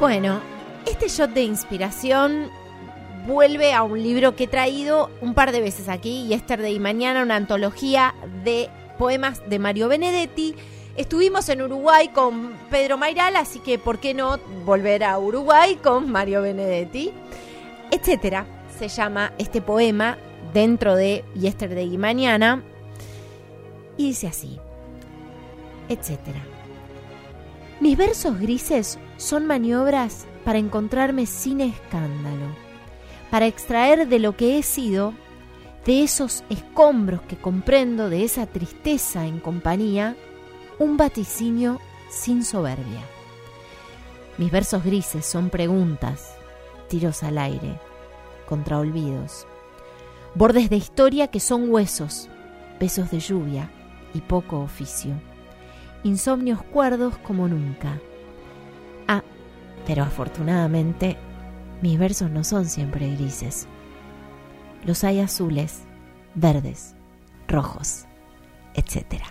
Bueno, este shot de inspiración vuelve a un libro que he traído un par de veces aquí, Yesterday Mañana, una antología de poemas de Mario Benedetti. Estuvimos en Uruguay con Pedro Mairal, así que ¿por qué no volver a Uruguay con Mario Benedetti? Etcétera. Se llama este poema dentro de Yesterday Mañana. Y dice así, etcétera. Mis versos grises son maniobras para encontrarme sin escándalo, para extraer de lo que he sido, de esos escombros que comprendo, de esa tristeza en compañía, un vaticinio sin soberbia. Mis versos grises son preguntas, tiros al aire, contra olvidos, bordes de historia que son huesos, besos de lluvia y poco oficio insomnios cuerdos como nunca. Pero afortunadamente mis versos no son siempre grises. Los hay azules, verdes, rojos, etc.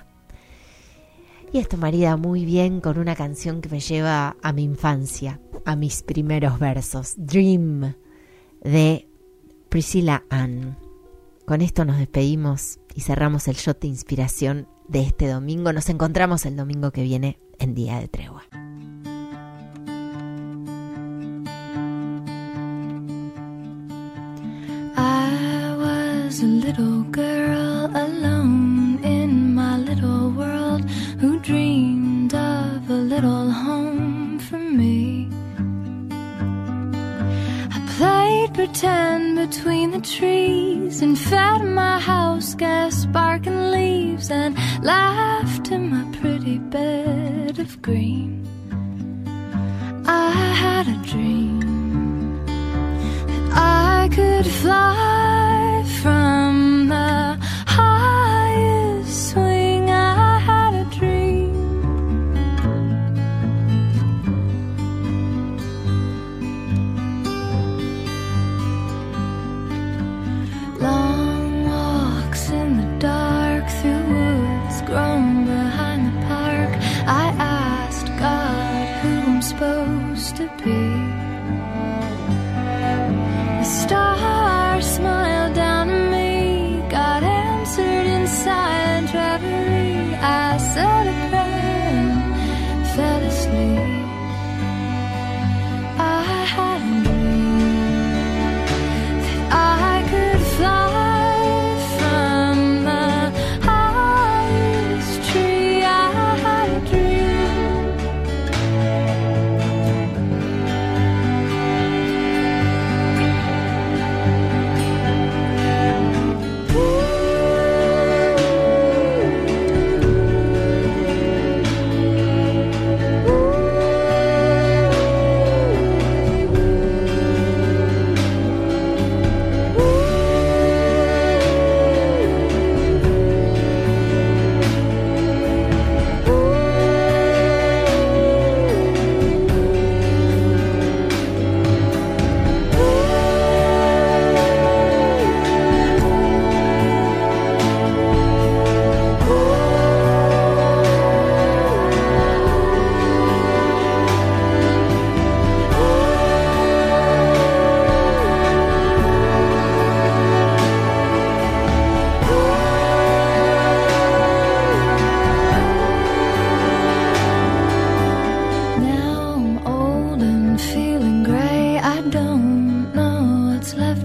Y esto marida muy bien con una canción que me lleva a mi infancia, a mis primeros versos, Dream, de Priscilla Ann. Con esto nos despedimos y cerramos el shot de inspiración de este domingo. Nos encontramos el domingo que viene en Día de Tregua. Pretend between the trees and fed my house gas sparking leaves and laughed in my pretty bed of green. I had a dream that I could fly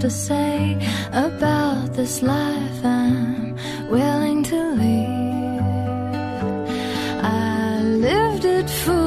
to say about this life I'm willing to leave. I lived it full